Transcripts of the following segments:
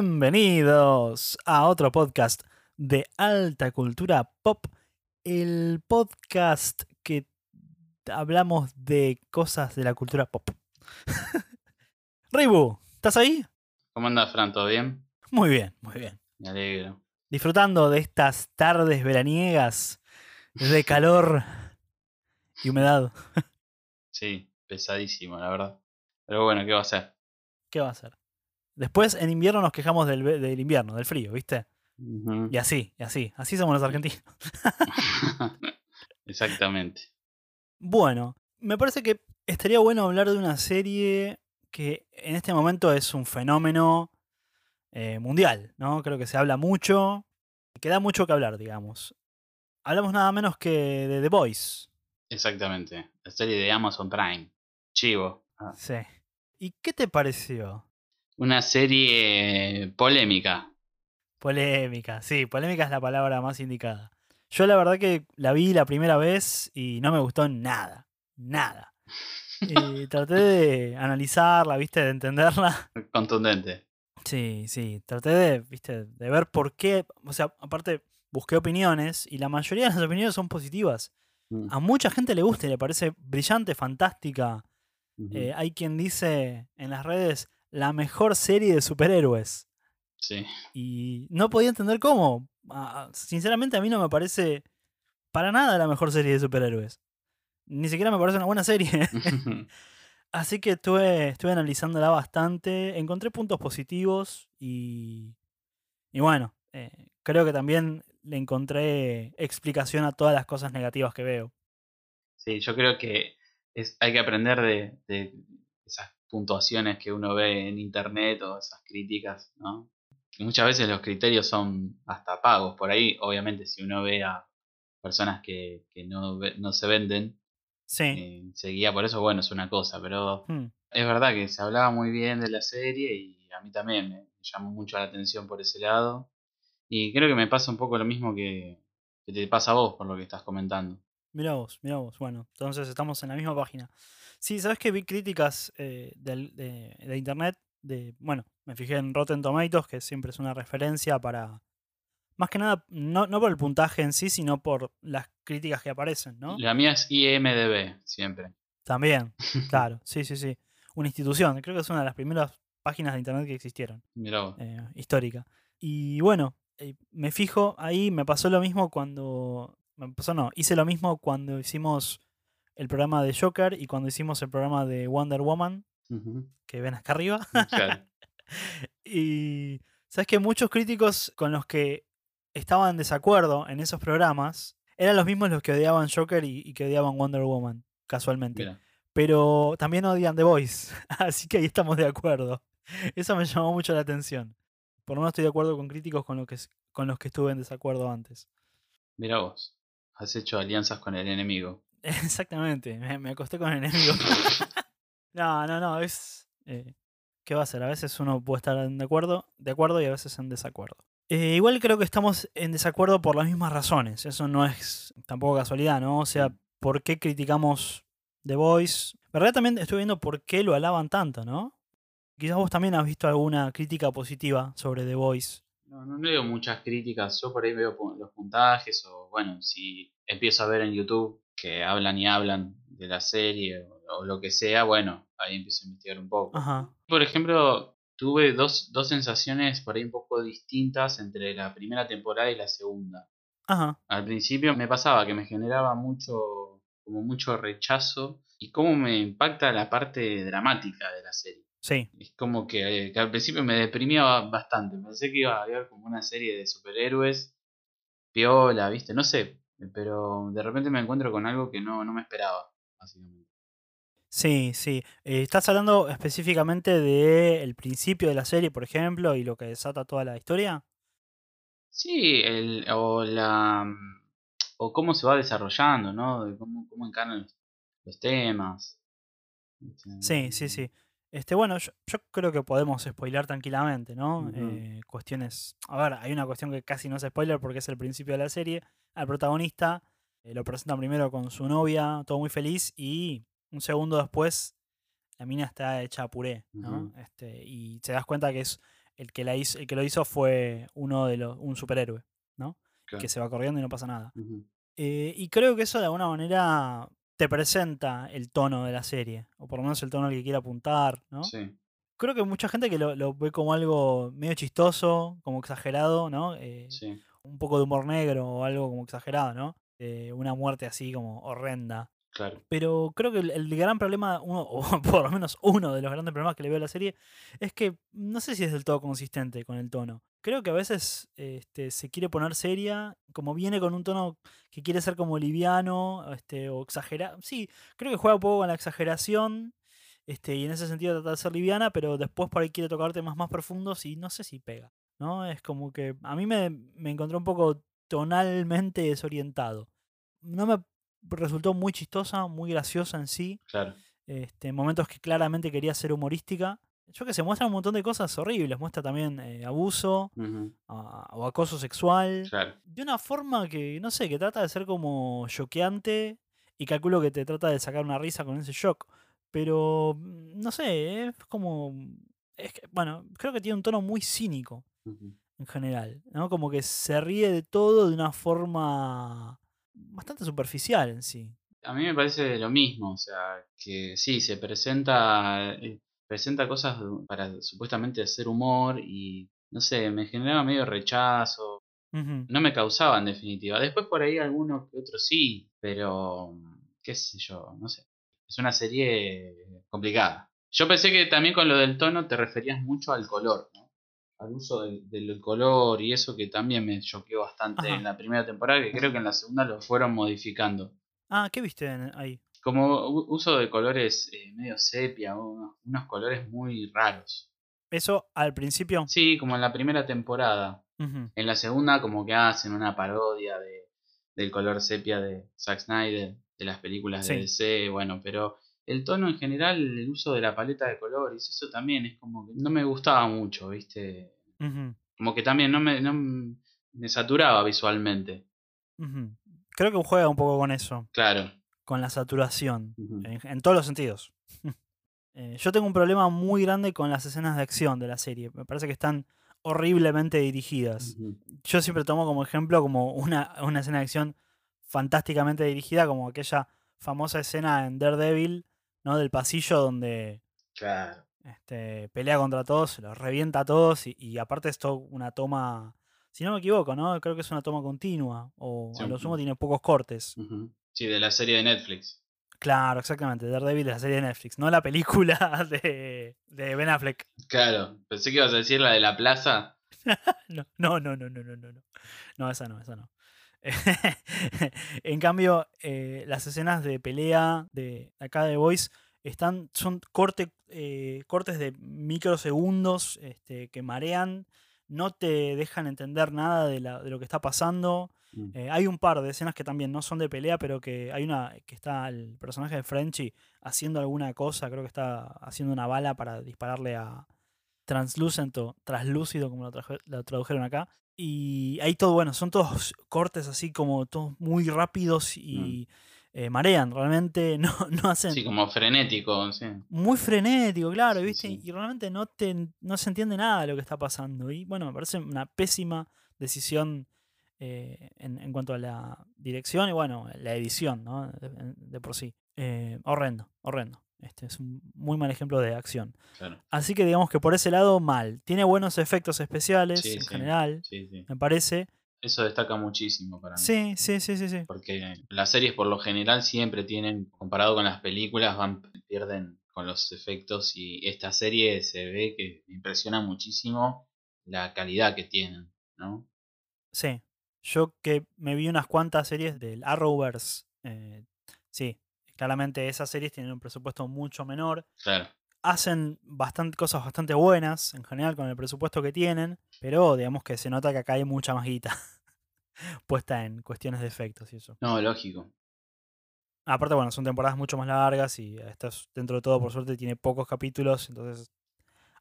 Bienvenidos a otro podcast de alta cultura pop, el podcast que hablamos de cosas de la cultura pop. Ribu, ¿estás ahí? ¿Cómo andas, Fran? ¿Todo bien? Muy bien, muy bien. Me alegro. Disfrutando de estas tardes veraniegas de calor y humedad. Sí, pesadísimo, la verdad. Pero bueno, ¿qué va a ser? ¿Qué va a ser? Después en invierno nos quejamos del, invierno, del frío, ¿viste? Y así, y así. Así somos los argentinos. Exactamente. Bueno, me parece que estaría bueno hablar de una serie que en este momento es un fenómeno eh, mundial, ¿no? Creo que se habla mucho, que da mucho que hablar, digamos. Hablamos nada menos que de The Voice. Exactamente. La serie de Amazon Prime. Chivo. Ah. Sí. ¿Y qué te pareció? Una serie polémica. Polémica, sí, polémica es la palabra más indicada. Yo la verdad que la vi la primera vez y no me gustó nada, nada. Y traté de analizarla, viste, de entenderla. Contundente. Sí, sí, traté de, viste, de ver por qué, o sea, aparte busqué opiniones y la mayoría de las opiniones son positivas. Mm, A mucha gente le gusta y le parece brillante, fantástica. Eh, hay quien dice en las redes la mejor serie de superhéroes. Sí. Y no podía entender cómo. Sinceramente a mí no me parece para nada la mejor serie de superhéroes. Ni siquiera me parece una buena serie. Así que estuve, estuve analizándola bastante. Encontré puntos positivos y, y bueno, eh, creo que también le encontré explicación a todas las cosas negativas que veo. Sí, yo creo que es, hay que aprender de, de esas puntuaciones que uno ve en internet o esas críticas, ¿no? Que muchas veces los criterios son hasta pagos. Por ahí, obviamente, si uno ve a personas que, que no, no se venden, Sí. eh, se guía por eso, bueno, es una cosa. Pero Hmm. es verdad que se hablaba muy bien de la serie y a mí también me, me llamó mucho la atención por ese lado. Y creo que me pasa un poco lo mismo que, que te pasa a vos por lo que estás comentando. Mira vos, mira vos. Bueno, entonces estamos en la misma página. Sí, ¿sabes que vi críticas eh, del- de, de internet? De, bueno, me fijé en Rotten Tomatoes, que siempre es una referencia para. Más que nada, no, no por el puntaje en sí, sino por las críticas que aparecen, ¿no? La mía es IMDB, siempre. También, claro, sí, sí, sí. Una institución, creo que es una de las primeras páginas de internet que existieron, Mirá vos. eh, histórica. Y bueno, eh, me fijo ahí, me pasó lo mismo cuando. Me pasó, no, hice lo mismo cuando hicimos el programa de Joker y cuando hicimos el programa de Wonder Woman, que ven acá arriba. Claro. y sabes que muchos críticos con los que estaban en desacuerdo en esos programas eran los mismos los que odiaban Joker y, y que odiaban Wonder Woman, casualmente. Mira. Pero también odian The Voice, así que ahí estamos de acuerdo. Eso me llamó mucho la atención. Por lo menos estoy de acuerdo con críticos con, lo que, con los que estuve en desacuerdo antes. Mira vos. Has hecho alianzas con el enemigo. Exactamente, me, me acosté con el enemigo. no, no, no, es... eh, ¿Qué va a ser? A veces uno puede estar de acuerdo, de acuerdo y a veces en desacuerdo. Eh, igual creo que estamos en desacuerdo por las mismas razones. Eso no es tampoco casualidad, ¿no? O sea, Mm. ¿por qué criticamos The Voice? ¿Verdad? También estoy viendo por qué lo alaban tanto, ¿no? Quizás vos también has visto alguna crítica positiva sobre The Voice. No, no veo muchas críticas. Yo por ahí veo los puntajes o, bueno, si empiezo a ver en YouTube que hablan y hablan de la serie o, o lo que sea, bueno, ahí empiezo a investigar un poco. Ajá. Por ejemplo, tuve dos, dos sensaciones por ahí un poco distintas entre la primera temporada y la segunda. Ajá. Al principio me pasaba que me generaba mucho, como mucho rechazo y cómo me impacta la parte dramática de la serie. Sí. Es como que, eh, que al principio me deprimía ba- bastante. Pensé que iba a haber como una serie de superhéroes, piola, viste, no sé. Pero de repente me encuentro con algo que no, no me esperaba, básicamente. Sí, sí. Eh, ¿Estás hablando específicamente del principio de la serie, por ejemplo, y lo que desata toda la historia? Sí, el, o la mm, o cómo se va desarrollando, ¿no? De cómo, cómo encaran los, los temas. Este, Sí, sí, sí. Este, bueno, yo, yo creo que podemos spoilar tranquilamente, ¿no? Eh, cuestiones. A ver, hay una cuestión que casi no es spoiler porque es el principio de la serie. Al protagonista eh, lo presentan primero con su novia, todo muy feliz, y un segundo después la mina está hecha a puré, ¿no? Este, y te das cuenta que es el que, la hizo, el que lo hizo fue uno de los, un superhéroe, ¿no? Claro. Que se va corriendo y no pasa nada. Eh, y creo que eso de alguna manera te presenta el tono de la serie, o por lo menos el tono al que quiere apuntar, ¿no? Sí, Creo que mucha gente que lo, lo ve como algo medio chistoso, como exagerado, ¿no? Eh, sí. Un poco de humor negro o algo como exagerado, ¿no? Eh, una muerte así como horrenda. Claro. Pero creo que el, el gran problema, uno, o por lo menos uno de los grandes problemas que le veo a la serie, es que no sé si es del todo consistente con el tono. Creo que a veces este, se quiere poner seria, como viene con un tono que quiere ser como liviano este, o exagerado. Sí, creo que juega un poco con la exageración este, y en ese sentido trata de ser liviana, pero después por ahí quiere tocar temas más profundos y no sé si pega. ¿No? Es como que a mí me, me encontré un poco tonalmente desorientado. No me resultó muy chistosa, muy graciosa en sí. Claro. Este, momentos que claramente quería ser humorística. Yo que se muestra un montón de cosas horribles. Muestra también eh, abuso a- o acoso sexual. Claro. De una forma que, no sé, que trata de ser como choqueante. Y calculo que te trata de sacar una risa con ese shock. Pero, mm, no sé, es como... Es que, bueno, creo que tiene un tono muy cínico En general, ¿no? Como que se ríe de todo de una forma bastante superficial en sí. A mí me parece lo mismo, o sea, que sí, se presenta, eh, presenta cosas para supuestamente hacer humor y, no sé, me generaba medio rechazo, no me causaba en definitiva. Después por ahí alguno que otro sí, pero, qué sé yo, no sé. Es una serie complicada. Yo pensé que también con lo del tono te referías mucho al color, ¿no? Al uso del, del color y eso que también me choqueó bastante Ajá. en la primera temporada, que creo que en la segunda lo fueron modificando. Ah, ¿qué viste ahí? Como uso de colores eh, medio sepia, unos, unos colores muy raros. Eso al principio. Sí, como en la primera temporada. En la segunda como que hacen una parodia de, del color sepia de Zack Snyder, de las películas de Sí. DC, bueno, pero el tono en general, el uso de la paleta de colores, eso también es como que no me gustaba mucho, ¿viste? Como que también no me, no me saturaba visualmente. Creo que juega un poco con eso, Claro. con la saturación, en, en todos los sentidos. Eh, yo tengo un problema muy grande con las escenas de acción de la serie. Me parece que están horriblemente dirigidas. Yo siempre tomo como ejemplo como una, una escena de acción fantásticamente dirigida, como aquella famosa escena en Daredevil, ¿no? Del pasillo donde Claro. este, pelea contra todos, los revienta a todos y, y aparte es todo una toma, si no me equivoco, ¿no? Creo que es una toma continua o Sí, a lo sumo tiene pocos cortes. Sí, de la serie de Netflix. Claro, exactamente. Daredevil es la serie de Netflix, no la película de, de Ben Affleck. Claro. Pensé que ibas a decir la de la plaza. No, no, no, no, no, no. No, No, esa no, esa no. en cambio, eh, las escenas de pelea de acá de Voice están, son corte, eh, cortes de microsegundos este, que marean, no te dejan entender nada de, la- de lo que está pasando. Mm. Eh, hay un par de escenas que también no son de pelea, pero que hay una que está el personaje de Frenchy haciendo alguna cosa, creo que está haciendo una bala para dispararle a Translucent o Translúcido, como lo tradujeron acá. Y ahí todo, bueno, son todos cortes así como todos muy rápidos y eh, marean, realmente no, no hacen... Sí, como frenético, sí. Muy frenético, claro, Sí, ¿viste? sí. Y realmente no, te, no se entiende nada de lo que está pasando. Y bueno, me parece una pésima decisión eh, en, en cuanto a la dirección y bueno, la edición, ¿no? De, de por sí. Eh, horrendo, horrendo. Este es un muy mal ejemplo de acción. Claro. Así que digamos que por ese lado, mal. Tiene buenos efectos especiales Sí, en sí. general, Sí, sí. me parece. Eso destaca muchísimo para mí. Sí, sí, sí, sí, sí. Porque las series por lo general siempre tienen, comparado con las películas, van pierden con los efectos y esta serie se ve que impresiona muchísimo la calidad que tienen, ¿no? Sí. Yo que me vi unas cuantas series del Arrowverse. eh, sí, claramente esas series tienen un presupuesto mucho menor. Claro. Hacen bastante, cosas bastante buenas en general con el presupuesto que tienen. Pero digamos que se nota que acá hay mucha más guita puesta en cuestiones de efectos y eso. No, lógico. Aparte, bueno, son temporadas mucho más largas y esta es, dentro de todo, por suerte, tiene pocos capítulos, entonces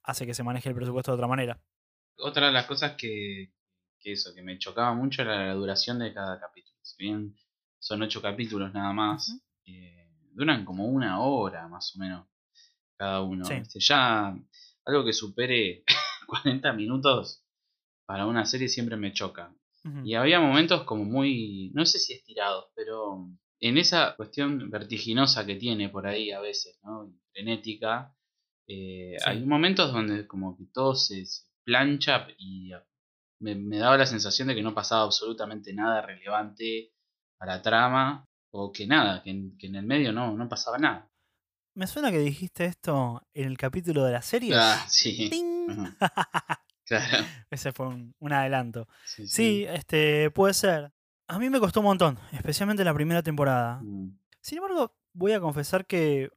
hace que se maneje el presupuesto de otra manera. Otra de las cosas que, que eso, que me chocaba mucho era la duración de cada capítulo. Si bien son ocho capítulos nada más, eh, duran como una hora más o menos cada uno. Sí. ¿viste? Ya algo que supere 40 minutos para una serie siempre me choca. Y había momentos como muy, no sé si estirados, pero en esa cuestión vertiginosa que tiene por ahí a veces, ¿no? Frenética, eh, Sí. hay momentos donde como que todo se, se plancha y me, me daba la sensación de que no pasaba absolutamente nada relevante a la trama, o que nada, que en, que en el medio no, no pasaba nada. Me suena que dijiste esto en el capítulo de la serie. Ah, sí. Claro. Ese fue un, un adelanto. Sí, Sí, este, puede ser. A mí me costó un montón, especialmente la primera temporada. Mm, Sin embargo, voy a confesar que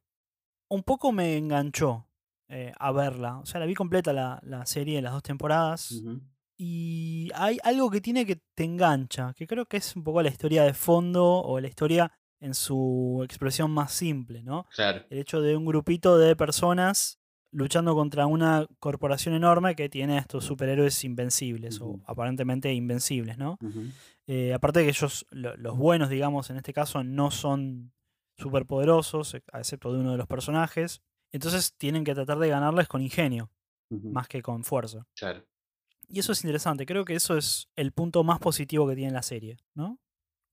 un poco me enganchó eh, a verla. O sea, la vi completa la, la serie, las dos temporadas. ujú. Y hay algo que tiene que te engancha, que creo que es un poco la historia de fondo o la historia en su expresión más simple, ¿no? Claro. El hecho de un grupito de personas luchando contra una corporación enorme que tiene a estos superhéroes invencibles o aparentemente invencibles, ¿no? Eh, aparte de que ellos, lo- los buenos, digamos, en este caso, no son superpoderosos, a excepto de uno de los personajes. Entonces tienen que tratar de ganarles con ingenio, más que con fuerza. Claro. Y eso es interesante, creo que eso es el punto más positivo que tiene la serie, ¿no?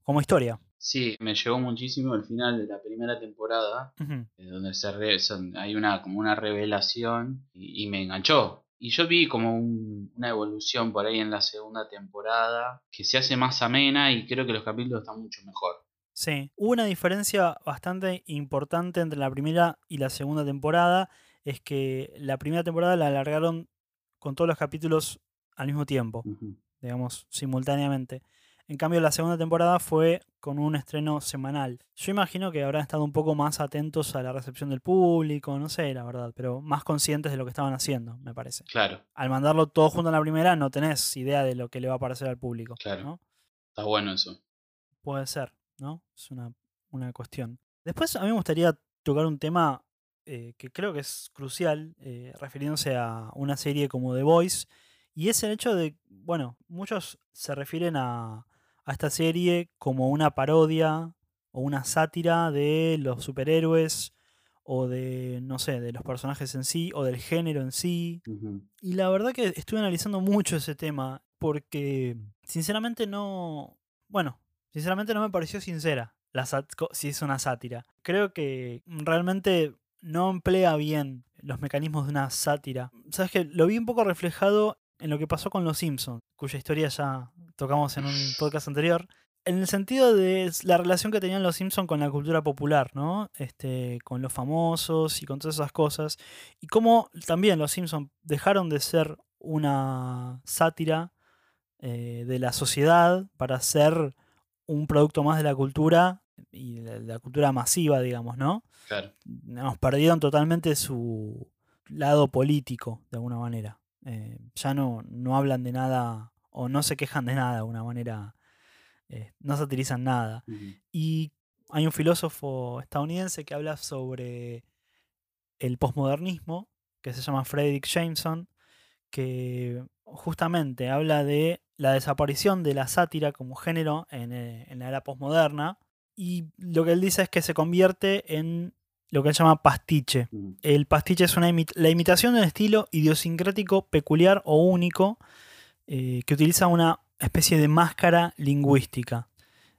Como historia. Sí, me llegó muchísimo el final de la primera temporada, eh, donde se re- son- hay una como una revelación y, y me enganchó. Y yo vi como un- una evolución por ahí en la segunda temporada que se hace más amena y creo que los capítulos están mucho mejor. Sí, hubo una diferencia bastante importante entre la primera y la segunda temporada, es que la primera temporada la alargaron con todos los capítulos al mismo tiempo, digamos, simultáneamente. En cambio, la segunda temporada fue con un estreno semanal. Yo imagino que habrán estado un poco más atentos a la recepción del público, no sé, la verdad, pero más conscientes de lo que estaban haciendo, me parece. Claro, Al mandarlo todo junto en la primera, no tenés idea de lo que le va a parecer al público. Claro. ¿no? está bueno eso. Puede ser, ¿no? Es una, una cuestión. Después a mí me gustaría tocar un tema eh, que creo que es crucial, eh, refiriéndose a una serie como The Voice, y es el hecho de, bueno, muchos se refieren a, a esta serie como una parodia o una sátira de los superhéroes o de, no sé, de los personajes en sí o del género en sí. Y la verdad que estuve analizando mucho ese tema porque sinceramente no, bueno, sinceramente no me pareció sincera la si es una sátira. Creo que realmente no emplea bien los mecanismos de una sátira. Sabes que lo vi un poco reflejado en lo que pasó con Los Simpsons, cuya historia ya tocamos en un podcast anterior. En el sentido de la relación que tenían los Simpsons con la cultura popular, ¿no? Este, con los famosos y con todas esas cosas. Y cómo también los Simpsons dejaron de ser una sátira eh, de la sociedad para ser un producto más de la cultura y de la cultura masiva, digamos, ¿no? Claro. Nos perdieron totalmente su lado político, de alguna manera. Eh, ya no, no hablan de nada o no se quejan de nada de alguna manera. eh, no satirizan nada. Y hay un filósofo estadounidense que habla sobre el posmodernismo, que se llama Frederick Jameson, que justamente habla de la desaparición de la sátira como género en, eh, en la era posmoderna. Y lo que él dice es que se convierte en lo que él llama pastiche. El pastiche es una la imitación de un estilo idiosincrático peculiar o único eh, que utiliza una especie de máscara lingüística.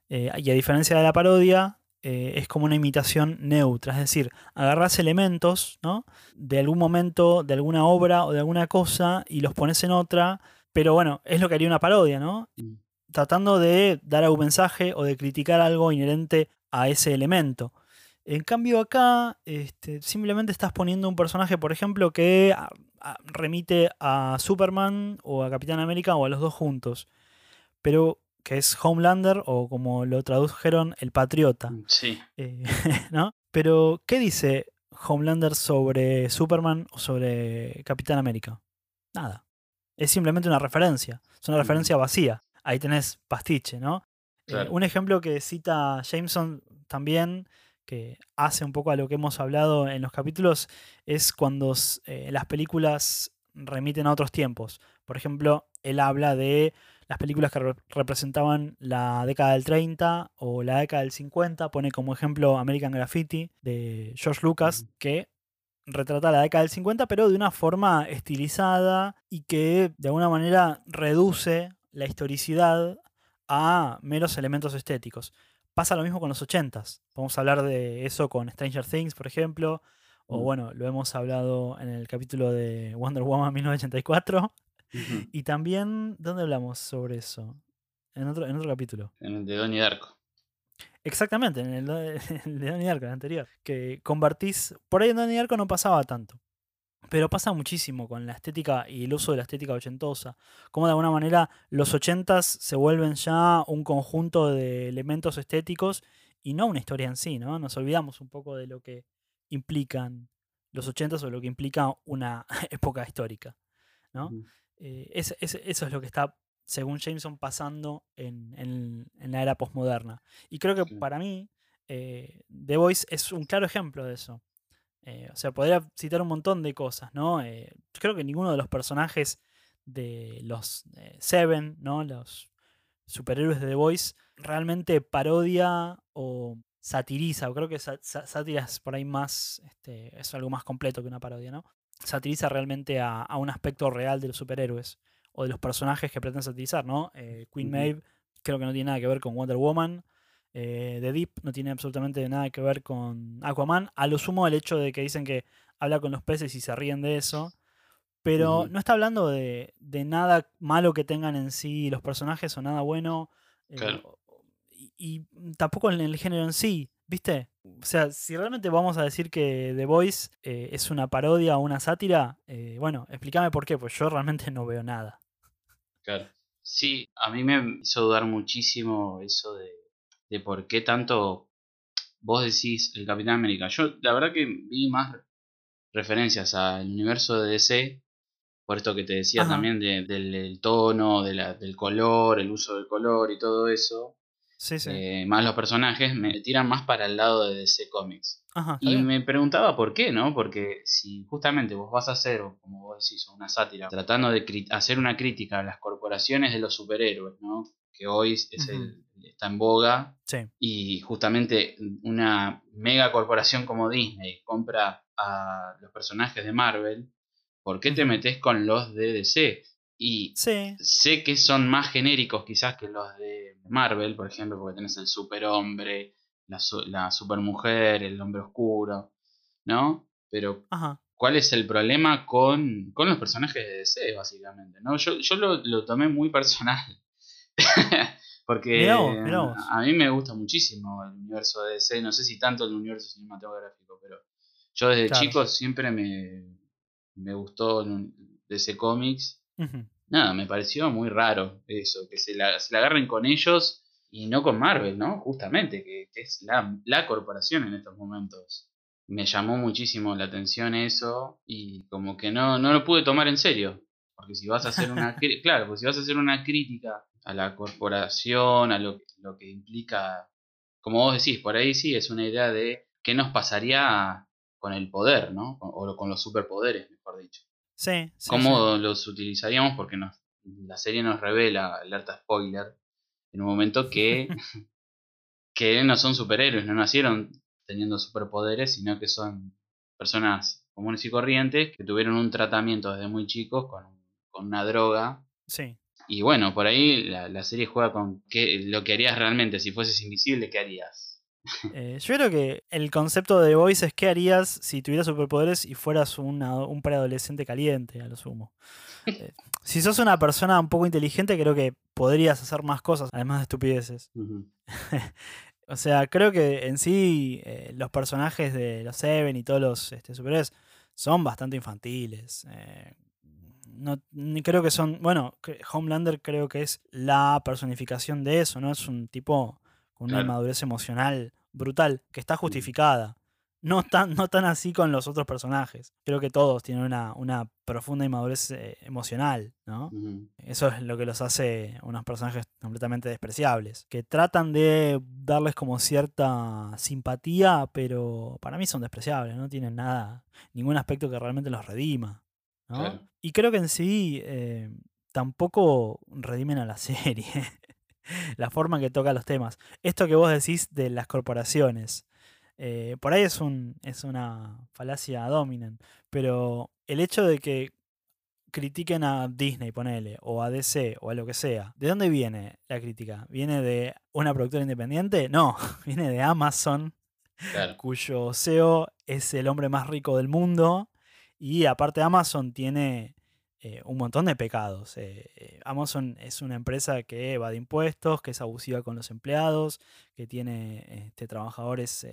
Eh, y a diferencia de la parodia, eh, es como una imitación neutra, es decir, agarras elementos ¿no? de algún momento, de alguna obra o de alguna cosa y los pones en otra, pero bueno, es lo que haría una parodia, ¿no? Mm. Tratando de dar algún mensaje o de criticar algo inherente a ese elemento. En cambio acá, este, simplemente estás poniendo un personaje, por ejemplo, que a- a- remite a Superman o a Capitán América o a los dos juntos. Pero que es Homelander o como lo tradujeron, el patriota. Sí, Eh, ¿no? Pero, ¿qué dice Homelander sobre Superman o sobre Capitán América? Nada. Es simplemente una referencia. Es una Mm. referencia vacía. Ahí tenés pastiche, ¿no? Eh, un ejemplo que cita Jameson también, que hace un poco a lo que hemos hablado en los capítulos, es cuando eh, las películas remiten a otros tiempos. Por ejemplo, él habla de las películas que re- representaban la década del 30 o la década del 50. Pone como ejemplo American Graffiti de George Lucas, que retrata la década del 50, pero de una forma estilizada y que de alguna manera reduce la historicidad a meros elementos estéticos. Pasa lo mismo con los 80s. Vamos a hablar de eso con Stranger Things, por ejemplo. O Mm. bueno, lo hemos hablado en el capítulo de Wonder Woman 1984. Ujú. Y también, ¿dónde hablamos sobre eso? En otro, en otro capítulo. En el de Donnie Darko. Exactamente, en el, de- el de Donnie Darko, el anterior. Que convertís. Por ahí en Donnie Darko no pasaba tanto. Pero pasa muchísimo con la estética y el uso de la estética ochentosa. Como de alguna manera los ochentas se vuelven ya un conjunto de elementos estéticos y no una historia en sí, ¿no? Nos olvidamos un poco de lo que implican los ochentas o lo que implica una época histórica, ¿no? Eh, es- es- eso es lo que está, según Jameson, pasando en, en- en la era posmoderna. Y creo que Sí. para mí, eh, The Voice es un claro ejemplo de eso. Eh, o sea, podría citar un montón de cosas, ¿no? Eh, yo creo que ninguno de los personajes de los eh, Seven, ¿no? Los superhéroes de The Voice, realmente parodia o satiriza, o creo que sa- sa- sátira es por ahí más, este, es algo más completo que una parodia, ¿no? Satiriza realmente a, a un aspecto real de los superhéroes o de los personajes que pretenden satirizar, ¿no? Queen Ujú. Maeve creo que no tiene nada que ver con Wonder Woman. Eh, The Deep no tiene absolutamente nada que ver con Aquaman. A lo sumo el hecho de que dicen que habla con los peces y se ríen de eso. Pero no está hablando de, de nada malo que tengan en sí los personajes o nada bueno. eh, Claro. y, y tampoco en el género en sí, ¿viste? O sea, si realmente vamos a decir que The Voice eh, es una parodia o una sátira, eh, bueno, explícame por qué, pues yo realmente no veo nada. Claro. Sí, a mí me hizo dudar muchísimo eso de, de por qué tanto vos decís el Capitán América. Yo la verdad que vi más referencias al universo de DC, por esto que te decía Ajá. también de- del, del tono, de la- del color, el uso del color y todo eso. Sí, sí. Eh, más los personajes me tiran más para el lado de DC Comics. Ajá, Y bien. me preguntaba por qué, ¿no? Porque si justamente vos vas a hacer, como vos decís, una sátira, tratando de hacer una crítica a las corporaciones de los superhéroes, ¿no? Que hoy es el- está en boga Sí. y justamente una mega corporación como Disney compra a los personajes de Marvel, ¿por qué te metes con los de DC? Y Sí, sé que son más genéricos quizás que los de Marvel, por ejemplo, porque tenés el superhombre, la, su- la supermujer, el hombre oscuro, ¿no? Pero ajá. ¿cuál es el problema con, con los personajes de DC, básicamente? ¿no? Yo, yo lo, lo tomé muy personal. porque Mirá vos, mirá vos. a mí me gusta muchísimo el universo de DC, no sé si tanto el universo cinematográfico, pero yo desde Claro. chico siempre me, me gustó DC Comics Ujú. nada, me pareció muy raro eso, que se la, se la agarren con ellos y no con Marvel, ¿no? Justamente, que, que es la, la corporación en estos momentos. Me llamó muchísimo la atención eso y como que no, no lo pude tomar en serio. Porque si vas a hacer una claro, pues si vas a hacer una crítica a la corporación, a lo, lo que implica, como vos decís, por ahí sí es una idea de qué nos pasaría con el poder, ¿no? O con los superpoderes, mejor dicho Sí, sí, cómo sí. los utilizaríamos porque nos, la serie nos revela, alerta spoiler, en un momento que, que no son superhéroes, no nacieron teniendo superpoderes, sino que son personas comunes y corrientes que tuvieron un tratamiento desde muy chicos con, con una droga. Sí. Y bueno, por ahí la, la serie juega con qué, lo que harías realmente, si fueses invisible, ¿qué harías? Eh, yo creo que el concepto de The Voice es qué harías si tuvieras superpoderes y fueras una- un preadolescente caliente, a lo sumo. Eh, si sos una persona un poco inteligente, creo que podrías hacer más cosas, además de estupideces. O sea, creo que en sí eh, los personajes de los Seven y todos los este, superhéroes son bastante infantiles. No, ni creo que son. Bueno, Homelander creo que es la personificación de eso, ¿no? Es un tipo con una Claro. inmadurez emocional brutal, que está justificada. No tan, no tan así con los otros personajes. Creo que todos tienen una, una profunda inmadurez eh, emocional, ¿no? Eso es lo que los hace unos personajes completamente despreciables. Que tratan de darles como cierta simpatía, pero para mí son despreciables, no tienen nada, ningún aspecto que realmente los redima. ¿No? Claro. Y creo que en sí eh, tampoco redimen a la serie. la forma en que toca los temas. Esto que vos decís de las corporaciones. Eh, por ahí es, un, es una falacia dominant, pero el hecho de que critiquen a Disney, ponele, o a DC, o a lo que sea, ¿de dónde viene la crítica? ¿Viene de una productora independiente? No, viene de Amazon, cuyo CEO es el hombre más rico del mundo, y aparte Amazon tiene eh, un montón de pecados. Eh, eh, Amazon es una empresa que evade impuestos, que es abusiva con los empleados, que tiene este, trabajadores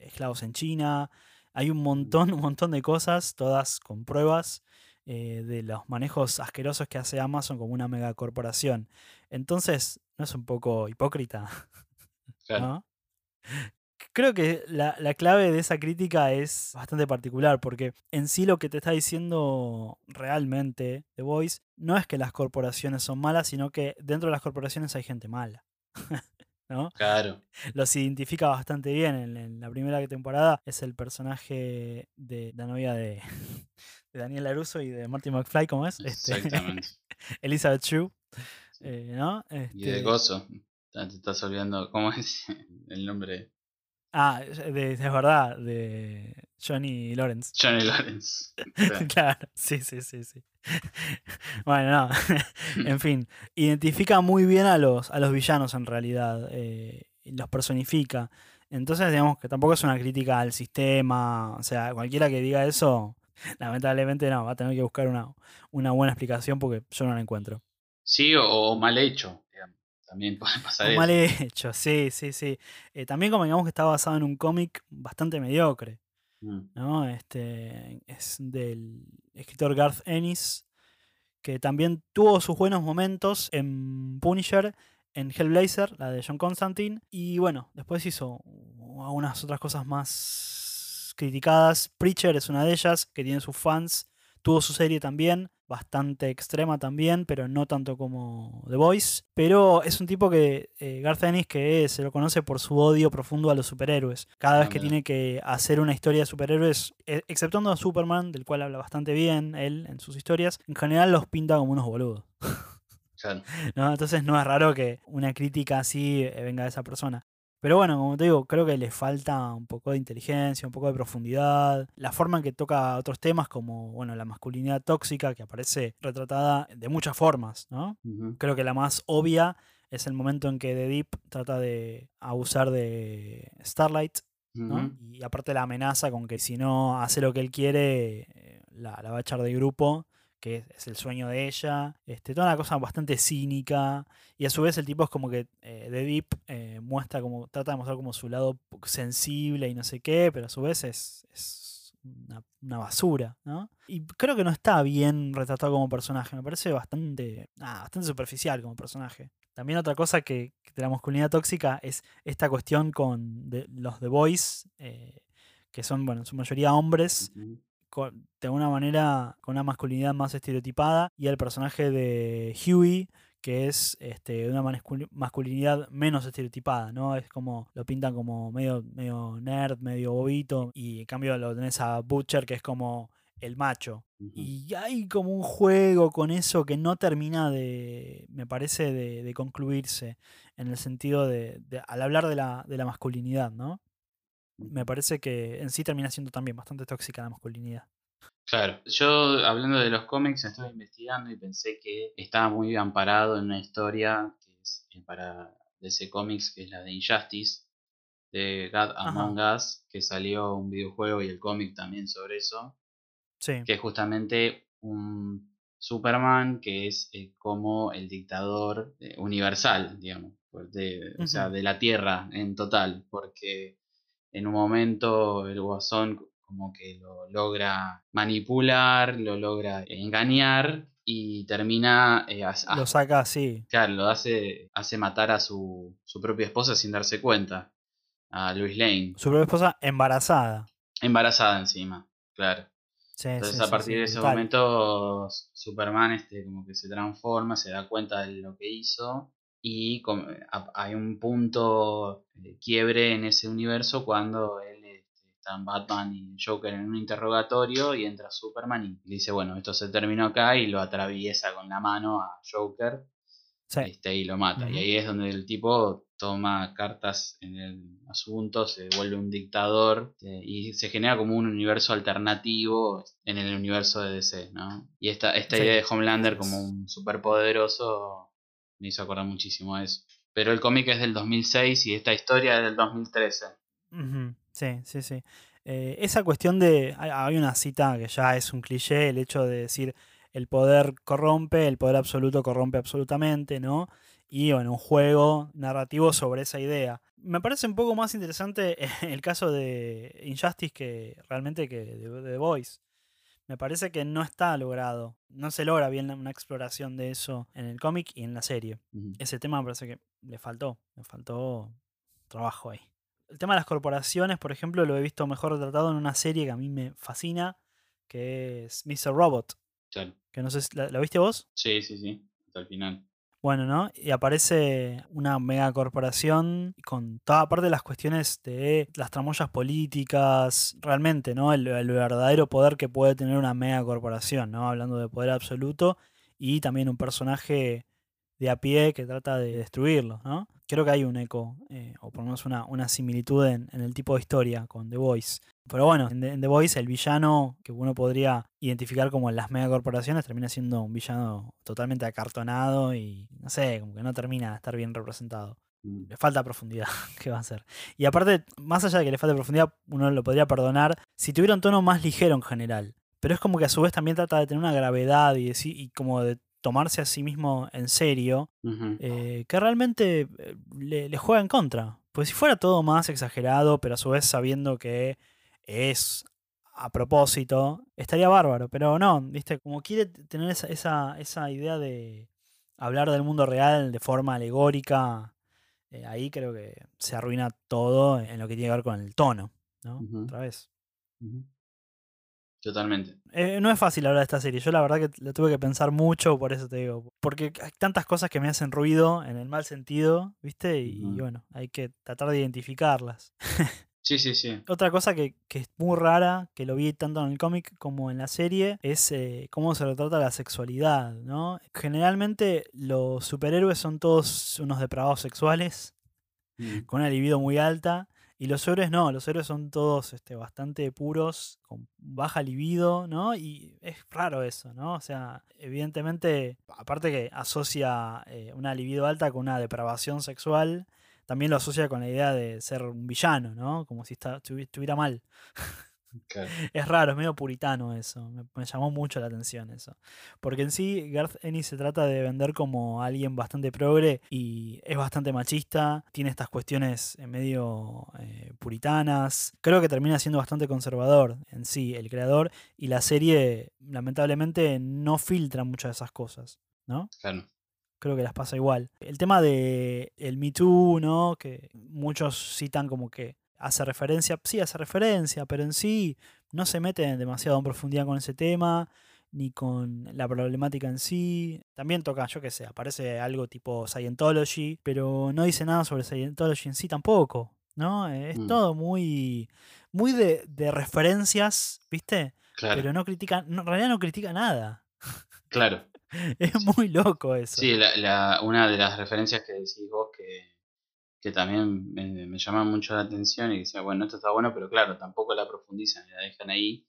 esclavos en China. Hay un montón, un montón de cosas, todas con pruebas de los manejos asquerosos que hace Amazon como una megacorporación. Entonces, ¿no es un poco hipócrita? ¿No? Creo que la, clave de esa crítica es bastante particular, porque en sí lo que te está diciendo realmente The Voice no es que las corporaciones son malas, sino que dentro de las corporaciones hay gente mala. ¿no? Claro. Los identifica bastante bien. En, la primera temporada es el personaje de la novia de, Daniel Laruso y de Marty McFly, ¿cómo es? Este, Exactamente. Elizabeth Shue. Eh, ¿no? Y de este Gozo. Te estás olvidando, ¿cómo es el nombre? Ah, es verdad, de Johnny Lawrence. Johnny Lawrence. claro, sí, sí, sí, sí. bueno, no. en fin, identifica muy bien a los, a los villanos en realidad. Eh, los personifica. Entonces, digamos que tampoco es una crítica al sistema. O sea, cualquiera que diga eso, lamentablemente no, va a tener que buscar una, una buena explicación porque yo no la encuentro. Sí, o mal hecho. También puede pasar Mal hecho, sí, sí, sí. Eh, también como digamos que está basado en un cómic bastante mediocre. Mm. ¿no? Este, es del escritor Garth Ennis, que también tuvo sus buenos momentos en Punisher, en Hellblazer, la de John Constantine, y bueno, después hizo algunas otras cosas más criticadas. Preacher es una de ellas, que tiene sus fans, tuvo su serie también, bastante extrema también, pero no tanto como The Voice. Pero es un tipo que, eh, Garth Ennis, que se lo conoce por su odio profundo a los superhéroes. Cada vez ah, que tiene que hacer una historia de superhéroes, e, exceptuando a Superman, del cual habla bastante bien él en sus historias, en general los pinta como unos boludos. ¿No? Entonces no es raro que una crítica así eh, venga de esa persona. Pero bueno, como te digo, creo que le falta un poco de inteligencia, un poco de profundidad. La forma en que toca otros temas como, bueno, la masculinidad tóxica, que aparece retratada de muchas formas, ¿no? Creo que la más obvia es el momento en que The Deep trata de abusar de Starlight, ¿no? Y aparte la amenaza con que si no hace lo que él quiere, eh, la, la va a echar de grupo que es el sueño de ella. Este, toda una cosa bastante cínica. Y a su vez el tipo es como que eh, The Deep eh, muestra como, trata de mostrar como su lado sensible y no sé qué, pero a su vez es, es una, basura, ¿no? Y creo que no está bien retratado como personaje. Me parece bastante, bastante superficial como personaje. También otra cosa que, de la masculinidad tóxica es esta cuestión con los The Boys, eh, que son, bueno, en su mayoría hombres, de alguna manera con una masculinidad más estereotipada y el personaje de Huey que es este, una masculinidad menos estereotipada, ¿no? Es como, lo pintan como medio, medio nerd, medio bobito, y en cambio lo tenés a Butcher, que es como el macho. Y hay como un juego con eso que no termina de, me parece, de, concluirse, en el sentido de, al hablar de la, de la masculinidad, ¿no? Me parece que en sí termina siendo también bastante tóxica la masculinidad. Claro, yo hablando de los cómics estuve investigando y pensé que estaba muy amparado en una historia que es eh, para DC Comics, que es la de Injustice, de God Among Us, que salió un videojuego y el cómic también sobre eso. Sí. Que es justamente un Superman que es eh, como el dictador eh, universal, digamos, o sea, de la Tierra en total, porque en un momento el guasón como que lo logra manipular, lo logra engañar y termina... Eh, lo saca así. Claro, lo hace, hace matar a su, su propia esposa sin darse cuenta, a Louis Lane. Su propia esposa embarazada. Embarazada encima, claro. Entonces a partir de ese momento Superman este, como que se transforma, se da cuenta de lo que hizo y hay un punto de quiebre en ese universo cuando él este, están Batman y Joker en un interrogatorio y entra Superman y dice bueno esto se terminó acá y lo atraviesa con la mano a Joker este, y lo mata. Y ahí es donde el tipo toma cartas en el asunto, se vuelve un dictador eh, y se genera como un universo alternativo en el universo de DC, ¿no? Y esta, esta idea de Homelander como un superpoderoso me hizo acordar muchísimo a eso. Pero el cómic es del 2006 y esta historia es del 2013. Sí, sí, sí. Eh, esa cuestión de. Hay una cita que ya es un cliché, el hecho de decir el poder corrompe, el poder absoluto corrompe absolutamente, ¿no? Y bueno, un juego narrativo sobre esa idea. Me parece un poco más interesante el caso de Injustice que realmente que de The Voice. Me parece que no está logrado. No se logra bien una exploración de eso en el cómic y en la serie. Ese tema me parece que le faltó. Le faltó trabajo ahí. El tema de las corporaciones, por ejemplo, lo he visto mejor retratado en una serie que a mí me fascina, que es Mr. Robot. Que no sé, ¿la, viste vos? Sí, sí, sí, hasta el final. Bueno, ¿no? Y aparece una megacorporación con toda parte de las cuestiones de las tramoyas políticas, realmente, ¿no? El, verdadero poder que puede tener una megacorporación, ¿no? Hablando de poder absoluto y también un personaje de a pie que trata de destruirlo, ¿no? Creo que hay un eco, eh, o por lo menos una, una similitud en, el tipo de historia con The Voice. Pero bueno, en The, Voice el villano que uno podría identificar como las megacorporaciones termina siendo un villano totalmente acartonado y no sé, como que no termina de estar bien representado. Mm. Le falta profundidad, ¿qué va a hacer? Y aparte, más allá de que le falte profundidad, uno lo podría perdonar si tuviera un tono más ligero en general. Pero es como que a su vez también trata de tener una gravedad y, y como de tomarse a sí mismo en serio, eh, que realmente eh, le, juega en contra. Pues si fuera todo más exagerado, pero a su vez sabiendo que es a propósito, estaría bárbaro. Pero no, viste, como quiere tener esa, esa, idea de hablar del mundo real de forma alegórica, eh, ahí creo que se arruina todo en lo que tiene que ver con el tono, ¿no? Otra vez. Totalmente. Eh, no es fácil hablar de esta serie. Yo la verdad que la tuve que pensar mucho, por eso te digo. Porque hay tantas cosas que me hacen ruido en el mal sentido, ¿viste? Y, bueno, hay que tratar de identificarlas. sí, sí, sí. Otra cosa que, es muy rara, que lo vi tanto en el cómic como en la serie, es eh, cómo se retrata la sexualidad, ¿no? Generalmente los superhéroes son todos unos depravados sexuales, mm. con una libido muy alta. Y los héroes no, los héroes son todos este, bastante puros, con baja libido, ¿no? Y es raro eso, ¿no? O sea, evidentemente, aparte que asocia eh, una libido alta con una depravación sexual, también lo asocia con la idea de ser un villano, ¿no? Como si estuviera mal. Es raro, es medio puritano eso. Me, llamó mucho la atención eso. Porque en sí, Garth Ennis se trata de vender como alguien bastante progre y es bastante machista. Tiene estas cuestiones medio eh, puritanas. Creo que termina siendo bastante conservador en sí, el creador. Y la serie, lamentablemente, no filtra muchas de esas cosas. ¿No? Claro creo que las pasa igual. El tema de el Me Too, ¿no? Que muchos citan como que hace referencia, sí hace referencia, pero en sí no se mete demasiado en profundidad con ese tema, ni con la problemática en sí. También toca, yo qué sé, aparece algo tipo Scientology, pero no dice nada sobre Scientology en sí tampoco, ¿no? Es mm. todo muy, muy de, referencias, ¿viste? Pero no critica, en realidad no critica nada. Claro. es muy loco eso. Sí, una de las referencias que decís vos que que también me, llama mucho la atención y decía, bueno, esto está bueno, pero claro, tampoco la profundizan y la dejan ahí,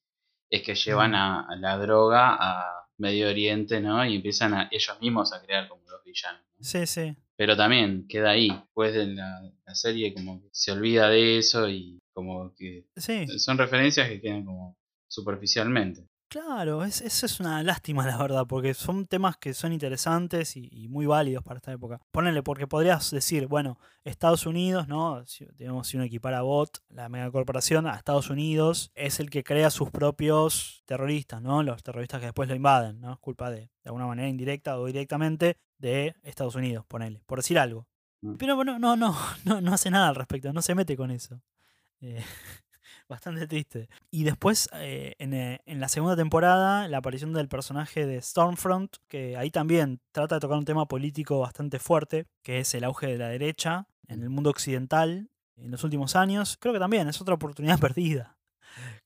es que llevan a, la droga a Medio Oriente, ¿no? Y empiezan a ellos mismos a crear como los villanos. Sí, sí. Pero también queda ahí, después de la, serie como que se olvida de eso y como que son referencias que quedan como superficialmente. Claro, es, eso es una lástima, la verdad, porque son temas que son interesantes y, muy válidos para esta época. Ponele, porque podrías decir, bueno, Estados Unidos, ¿no? Si, digamos, si uno equipara a BOT, la megacorporación, a Estados Unidos, es el que crea sus propios terroristas, ¿no? Los terroristas que después lo invaden, ¿no? Es culpa de, de alguna manera indirecta o directamente, de Estados Unidos, ponele, por decir algo. Mm. Pero bueno, no, no, no, no hace nada al respecto, no se mete con eso. Eh, bastante triste. Y después, eh, eh, en, la segunda temporada, la aparición del personaje de Stormfront, que ahí también trata de tocar un tema político bastante fuerte, que es el auge de la derecha en el mundo occidental en los últimos años. Creo que también es otra oportunidad perdida.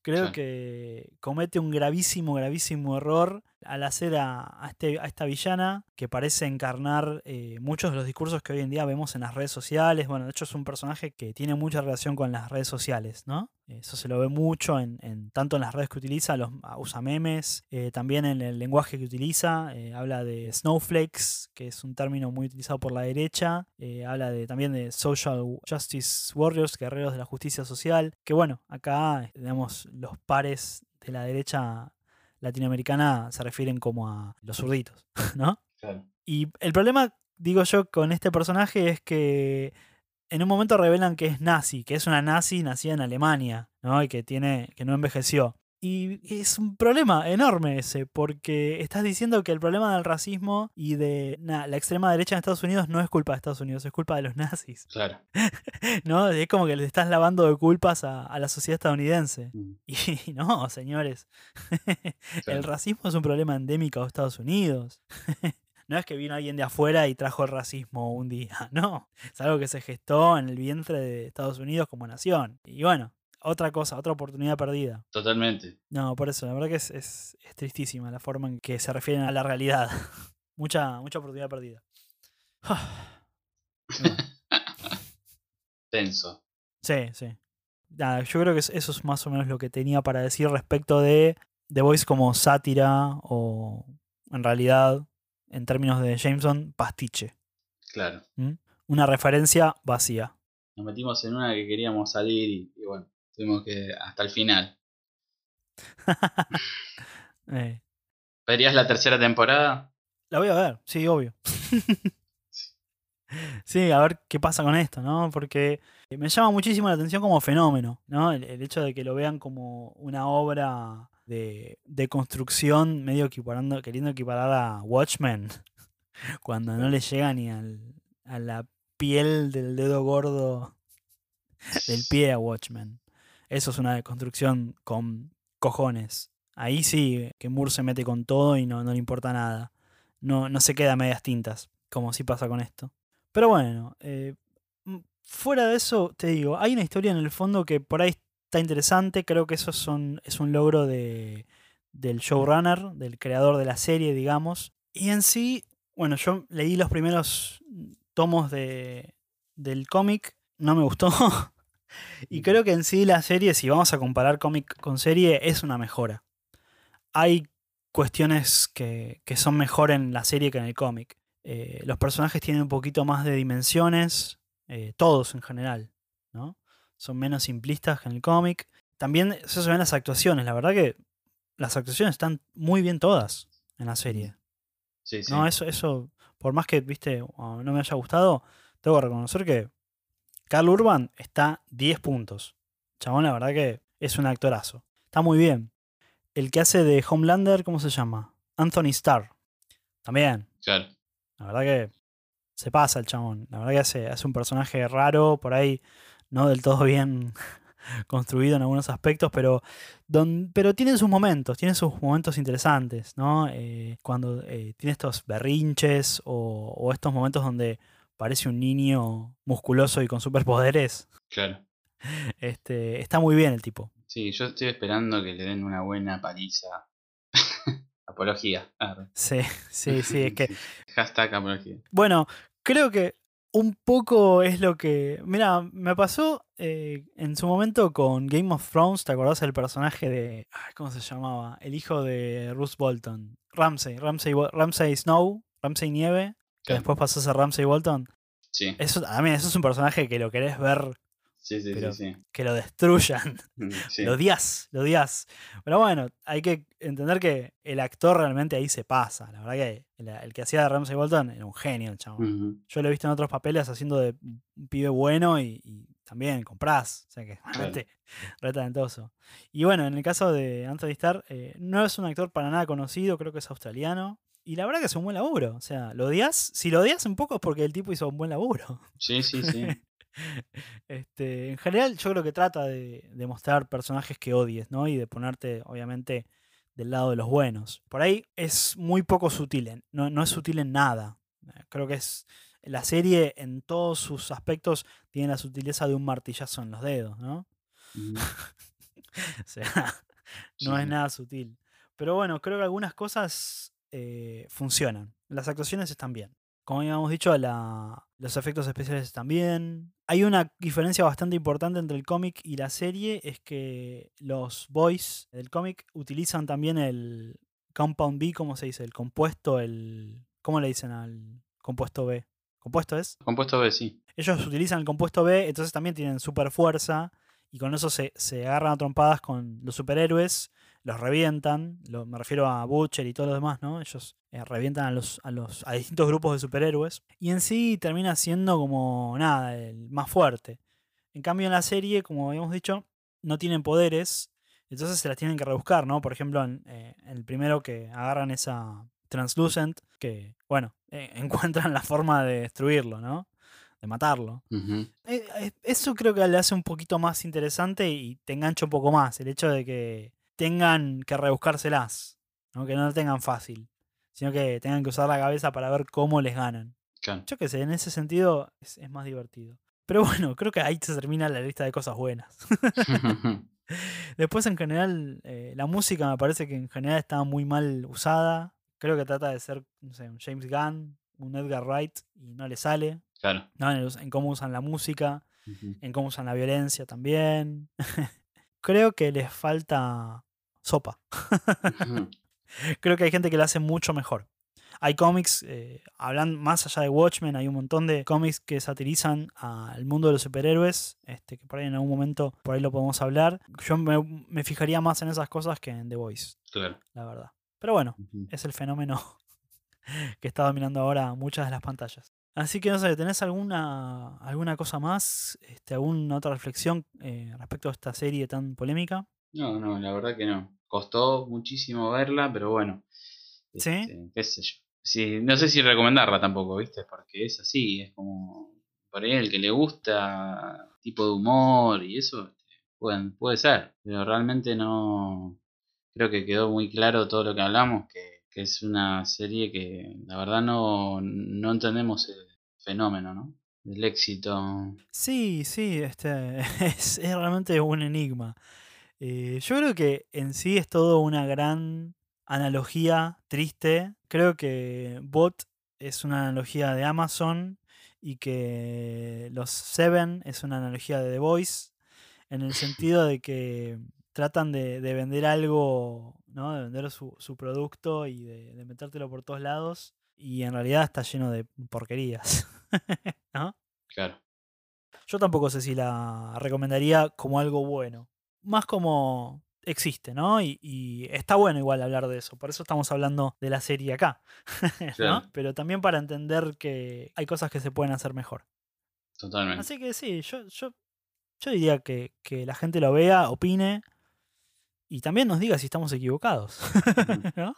creo que comete un gravísimo, gravísimo error al hacer a, a este- a esta villana que parece encarnar eh, muchos de los discursos que hoy en día vemos en las redes sociales. Bueno, de hecho es un personaje que tiene mucha relación con las redes sociales, ¿no? Eso se lo ve mucho en, en- tanto en las redes que utiliza, los, ah, usa memes, eh, también en el lenguaje que utiliza, eh, habla de snowflakes, que es un término muy utilizado por la derecha, eh, habla de, también de social justice warriors, guerreros de la justicia social, que bueno, acá, digamos, los pares de la derecha latinoamericana se refieren como a los zurditos, ¿no? Claro. Y el problema, digo yo, con este personaje es que en un momento revelan que es nazi, que es una nazi nacida en Alemania, ¿no? Y que tiene, que no envejeció. Y es un problema enorme ese, porque estás diciendo que el problema del racismo y de na, la extrema derecha en Estados Unidos no es culpa de Estados Unidos, es culpa de los nazis. Claro. ¿No? Es como que le estás lavando de culpas a, a la sociedad estadounidense. Mm, Y no, señores. El racismo es un problema endémico de Estados Unidos. No es que vino alguien de afuera y trajo el racismo un día, no. Es algo que se gestó en el vientre de Estados Unidos como nación. Y bueno, otra cosa, otra oportunidad perdida. Totalmente. No, por eso, la verdad que es, es- es tristísima la forma en que se refieren a la realidad. mucha, mucha oportunidad perdida. No, Tenso. sí, sí. Nada, yo creo que es- eso es más o menos lo que tenía para decir respecto de The Voice como sátira o en realidad, en términos de Jameson, pastiche. Claro. Una referencia vacía. Nos metimos en una que queríamos salir y, y bueno, tuvimos que hasta el final. Eh, ¿Verías la tercera temporada? la voy a ver, sí, obvio. sí, a ver qué pasa con esto, ¿no? Porque me llama muchísimo la atención como fenómeno, ¿no? El, el hecho de que lo vean como una obra de, de construcción medio equiparando, queriendo equiparar a Watchmen, cuando no le llega ni al, a la piel del dedo gordo del pie a Watchmen. Eso es una deconstrucción con cojones. Ahí sí que Moore se mete con todo y no, no le importa nada. No, no se queda a medias tintas, como sí pasa con esto. Pero bueno, eh, m- fuera de eso, te digo, hay una historia en el fondo que por ahí está interesante. Creo que eso son, es un logro de, del showrunner, del creador de la serie, digamos. Y en sí, bueno, yo leí los primeros tomos de, del cómic, no me gustó. y creo que en sí la serie, si vamos a comparar cómic con serie, es una mejora. Hay cuestiones que, que son mejor en la serie que en el cómic. Eh, los personajes tienen un poquito más de dimensiones, eh, todos en general, ¿no? Son menos simplistas que en el cómic. También eso se ve en las actuaciones, la verdad que las actuaciones están muy bien todas en la serie. Sí, sí. No, eso, eso, por más que, viste, no me haya gustado, tengo que reconocer que Carl Urban está 10 puntos. Chabón, la verdad que es un actorazo. Está muy bien. El que hace de Homelander, ¿cómo se llama? Anthony Starr. También. Claro. La verdad que se pasa el chabón. La verdad que hace, hace un personaje raro, por ahí no del todo bien construido en algunos aspectos, pero, don- pero tiene sus momentos, tiene sus momentos interesantes, ¿no? Eh, cuando eh, tiene estos berrinches o, o estos momentos donde parece un niño musculoso y con superpoderes. Claro. Este, está muy bien el tipo. Sí, yo estoy esperando que le den una buena paliza. apología. Sí, sí, sí, es que Hashtag apología. Bueno, creo que un poco es lo que. Mira, me pasó eh, en su momento con Game of Thrones. ¿Te acordás del personaje de. ay, ¿Cómo se llamaba? El hijo de Bruce Bolton. Ramsey. Ramsey, Ramsey Snow. Ramsey Nieve. Que después pasó a ser Ramsey Bolton. Sí, Eso, a mí, eso es un personaje que lo querés ver sí, sí, Pero- sí. que lo destruyan. sí. Lo odias, lo odias. Pero bueno, hay que entender que el actor realmente ahí se pasa. La verdad que el, el que hacía de Ramsey Bolton era un genio, el. Ujú. Yo lo he visto en otros papeles haciendo de un pibe bueno y, y también comprás. O sea que realmente re talentoso. Y bueno, en el caso de Anthony Starr, eh, no es un actor para nada conocido, creo que es australiano. Y la verdad que es un buen laburo. O sea, lo odias. Si lo odias un poco es porque el tipo hizo un buen laburo. Sí, sí, sí. Este, en general, yo creo que trata de, de mostrar personajes que odies, ¿no? Y de ponerte, obviamente, del lado de los buenos. Por ahí es muy poco sutil, no, no es sutil en nada. Eh, Creo que es. La serie, en todos sus aspectos, tiene la sutileza de un martillazo en los dedos, ¿no? O sea, no es nada sutil. Pero bueno, creo que algunas cosas eh, funcionan. Las actuaciones están bien. Como habíamos dicho, la- los efectos especiales están bien. Hay una diferencia bastante importante entre el cómic y la serie, es que los boys del cómic utilizan también el compound B, ¿cómo se dice? El compuesto, el... ¿Cómo le dicen al compuesto B? ¿Compuesto es? Compuesto B, sí. Ellos utilizan el compuesto B, entonces también tienen super fuerza y con eso se, se agarran a trompadas con los superhéroes, los revientan, lo- me refiero a Butcher y todo lo demás, ¿no? Ellos eh, revientan a los, a los a distintos grupos de superhéroes y en sí termina siendo como nada, el más fuerte. En cambio en la serie, como habíamos dicho, no tienen poderes, entonces se las tienen que rebuscar, ¿no? Por ejemplo, en, eh, el primero que agarran esa Translucent, que, bueno, eh, encuentran la forma de destruirlo, ¿no? De matarlo. Eso creo que le hace un poquito más interesante y te engancha un poco más. El hecho de que tengan que rebuscárselas, ¿no? que no lo tengan fácil, sino que tengan que usar la cabeza para ver cómo les ganan. Claro. Yo qué sé, en ese sentido es, es más divertido. Pero bueno, creo que ahí se termina la lista de cosas buenas. Después, en general, eh, la música me parece que en general está muy mal usada. Creo que trata de ser, no sé, un James Gunn, un Edgar Wright, y no le sale. claro. ¿no? En, cómo usan la música en cómo usan la violencia también. Creo que les falta sopa. Creo que hay gente que lo hace mucho mejor. Hay cómics, eh, hablan más allá de Watchmen, hay un montón de cómics que satirizan al mundo de los superhéroes, este, que por ahí en algún momento por ahí lo podemos hablar. Yo me, me fijaría más en esas cosas que en The Voice, Claro. la verdad. Pero bueno, es el fenómeno que está dominando ahora muchas de las pantallas. Así que no sé, ¿tenés alguna, alguna cosa más? Este, ¿Alguna otra reflexión eh, respecto a esta serie tan polémica? No, no, la verdad que no. Costó muchísimo verla, pero bueno. ¿Sí? este, qué sé yo. Sí, no sé si recomendarla tampoco, ¿viste? Porque es así, es como. Por ahí el que le gusta tipo de humor y eso, este, pueden, puede ser. Pero realmente no. Creo que quedó muy claro todo lo que hablamos, que, que es una serie que la verdad no, no entendemos el fenómeno, ¿no? El éxito. Sí, sí, este, es, es realmente un enigma. Eh, yo creo que en sí es todo una gran analogía triste. Creo que Bot es una analogía de Amazon y que los Seven es una analogía de The Voice, en el sentido de que tratan de, de vender algo, ¿no? de vender su, su producto y de, de metértelo por todos lados, y en realidad está lleno de porquerías. ¿no? Claro. Yo tampoco sé si la recomendaría como algo bueno. Más como existe, ¿no? Y, y está bueno igual hablar de eso. Por eso estamos hablando de la serie acá. ¿no? Claro. Pero también para entender que hay cosas que se pueden hacer mejor. Totalmente. Así que sí, yo, yo, yo diría que, que la gente lo vea, opine y también nos diga si estamos equivocados. ¿no?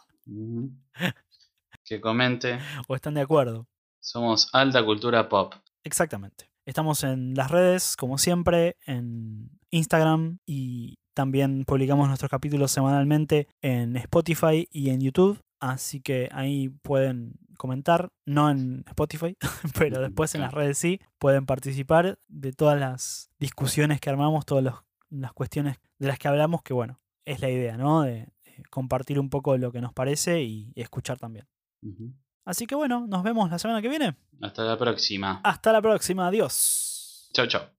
Que comente. O están de acuerdo. Somos alta cultura pop. Exactamente. Estamos en las redes, como siempre, en Instagram y también publicamos nuestros capítulos semanalmente en Spotify y en YouTube. Así que ahí pueden comentar, no en Spotify, pero después en las redes sí, pueden participar de todas las discusiones que armamos, todas los- las cuestiones de las que hablamos, que bueno, es la idea, ¿no? De, de compartir un poco lo que nos parece y escuchar también. Así que bueno, nos vemos la semana que viene. Hasta la próxima. Hasta la próxima, adiós. Chau, chau.